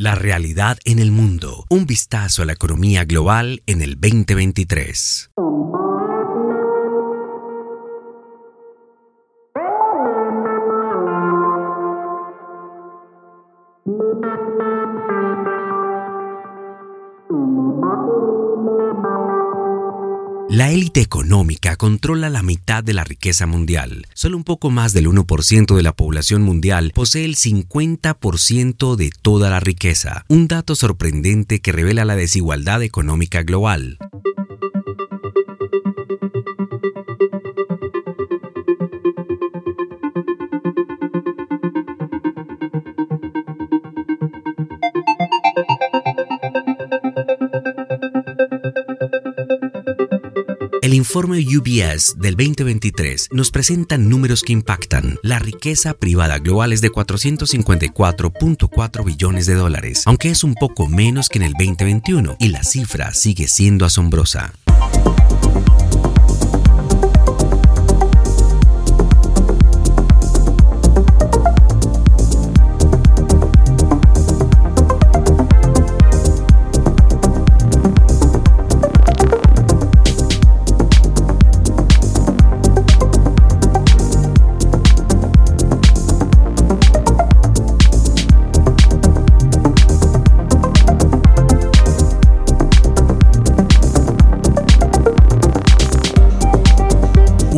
La realidad en el mundo. Un vistazo a la economía global en el 2023. La élite económica controla la mitad de la riqueza mundial. Solo un poco más del 1% de la población mundial posee el 50% de toda la riqueza, un dato sorprendente que revela la desigualdad económica global. El informe UBS del 2023 nos presenta números que impactan. La riqueza privada global es de 454.4 billones de dólares, aunque es un poco menos que en el 2021, y la cifra sigue siendo asombrosa.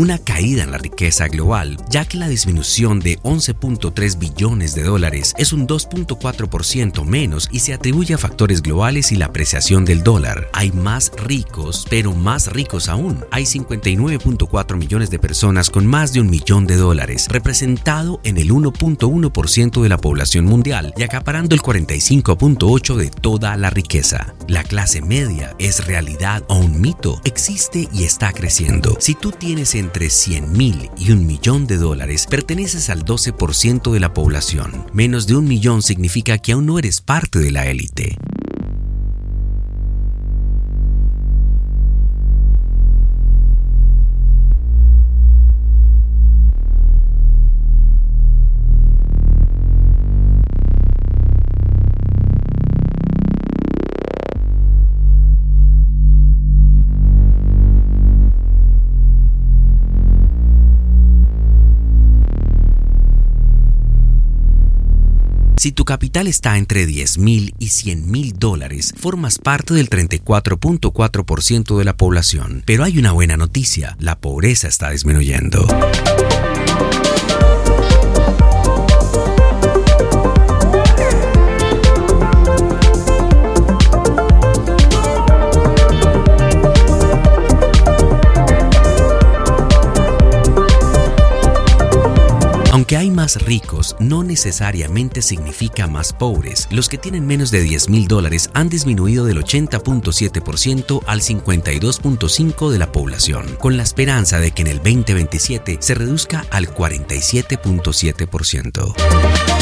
Una caída en la riqueza global, ya que la disminución de 11.3 billones de dólares es un 2.4% menos y se atribuye a factores globales y la apreciación del dólar. Hay más ricos, pero más ricos aún. Hay 59.4 millones de personas con más de un millón de dólares, representado en el 1.1% de la población mundial y acaparando el 45.8% de toda la riqueza. La clase media es realidad o un mito, existe y está creciendo. Si tú tienes entre 100 mil y un millón de dólares, perteneces al 12% de la población. Menos de un millón significa que aún no eres parte de la élite. Si tu capital está entre 10 mil y 100 mil dólares, formas parte del 34.4% de la población. Pero hay una buena noticia, la pobreza está disminuyendo. Aunque hay más ricos, no necesariamente significa más pobres. Los que tienen menos de 10 mil dólares han disminuido del 80.7% al 52.5% de la población, con la esperanza de que en el 2027 se reduzca al 47.7%.